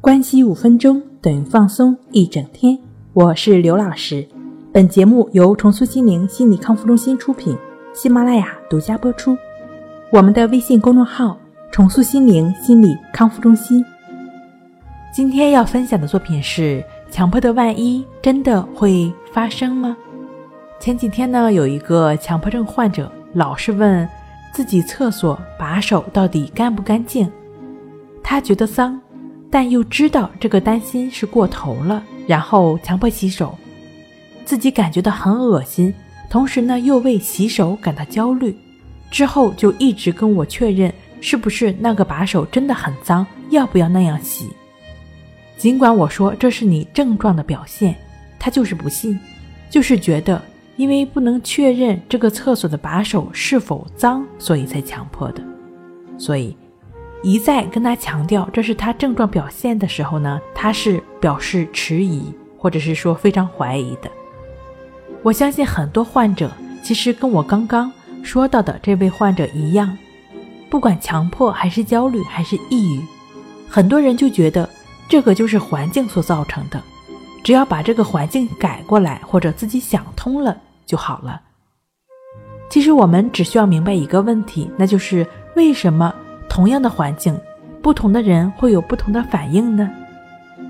关系五分钟等于放松一整天。我是刘老师，本节目由重塑心灵心理康复中心出品，喜马拉雅独家播出。我们的微信公众号“重塑心灵心理康复中心”。今天要分享的作品是：强迫的万一真的会发生吗？前几天呢，有一个强迫症患者老是问自己厕所把手到底干不干净，他觉得脏。但又知道这个担心是过头了，然后强迫洗手，自己感觉到很恶心，同时呢又为洗手感到焦虑，之后就一直跟我确认是不是那个把手真的很脏，要不要那样洗。尽管我说这是你症状的表现，他就是不信，就是觉得因为不能确认这个厕所的把手是否脏，所以才强迫的，所以。一再跟他强调这是他症状表现的时候呢，他是表示迟疑，或者是说非常怀疑的。我相信很多患者其实跟我刚刚说到的这位患者一样，不管强迫还是焦虑还是抑郁，很多人就觉得这个就是环境所造成的，只要把这个环境改过来或者自己想通了就好了。其实我们只需要明白一个问题，那就是为什么。同样的环境，不同的人会有不同的反应呢？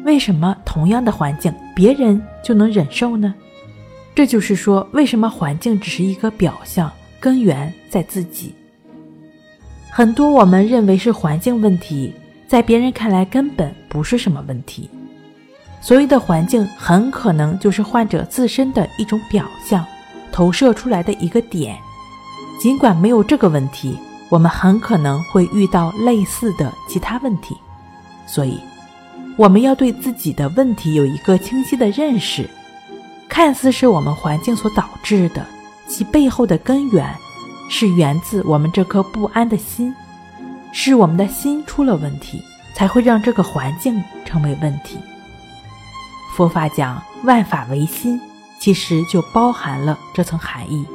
为什么同样的环境，别人就能忍受呢？这就是说，为什么环境只是一个表象，根源在自己。很多我们认为是环境问题，在别人看来根本不是什么问题。所谓的环境，很可能就是患者自身的一种表象，投射出来的一个点。尽管没有这个问题。我们很可能会遇到类似的其他问题，所以我们要对自己的问题有一个清晰的认识。看似是我们环境所导致的，其背后的根源是源自我们这颗不安的心，是我们的心出了问题，才会让这个环境成为问题。佛法讲万法唯心，其实就包含了这层含义。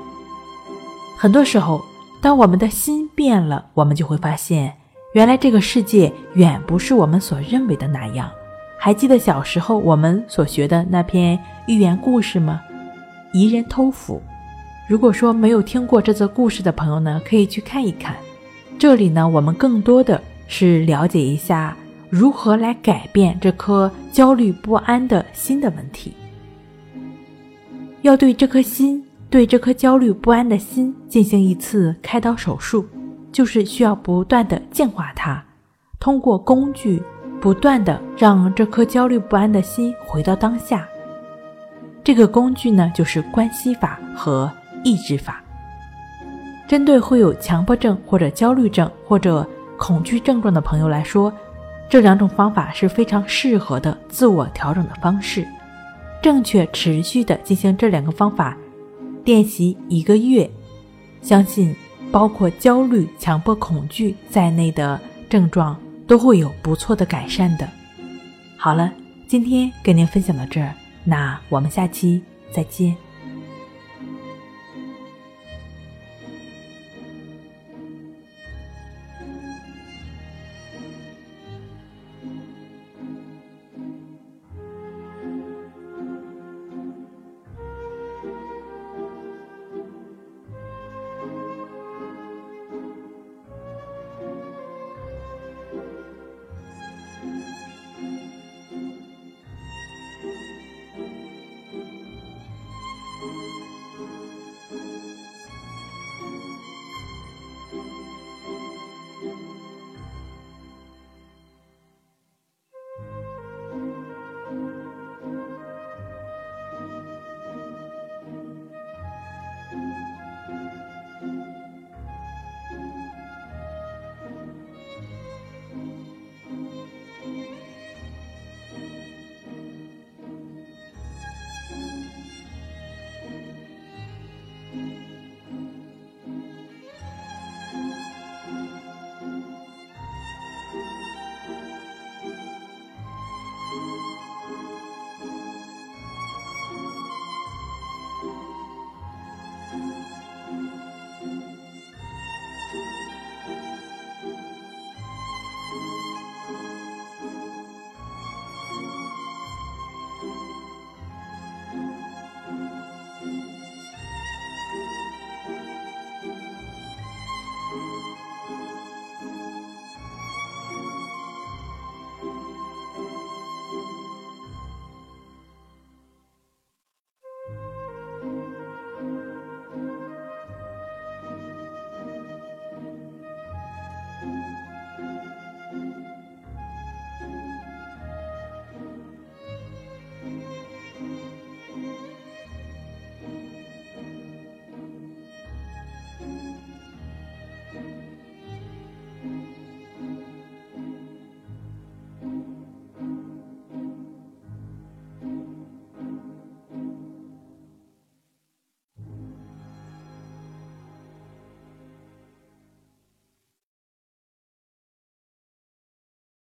很多时候。当我们的心变了，我们就会发现，原来这个世界远不是我们所认为的那样。还记得小时候我们所学的那篇寓言故事吗？疑人偷斧。如果说没有听过这则故事的朋友呢，可以去看一看。这里呢，我们更多的是了解一下如何来改变这颗焦虑不安的心的问题。要对这颗心。对这颗焦虑不安的心进行一次开刀手术，就是需要不断的净化它，通过工具不断的让这颗焦虑不安的心回到当下。这个工具呢，就是关系法和抑制法。针对会有强迫症或者焦虑症或者恐惧症状的朋友来说，这两种方法是非常适合的自我调整的方式。正确持续的进行这两个方法。练习一个月，相信包括焦虑、强迫、恐惧在内的症状都会有不错的改善的。好了，今天跟您分享到这儿，那我们下期再见。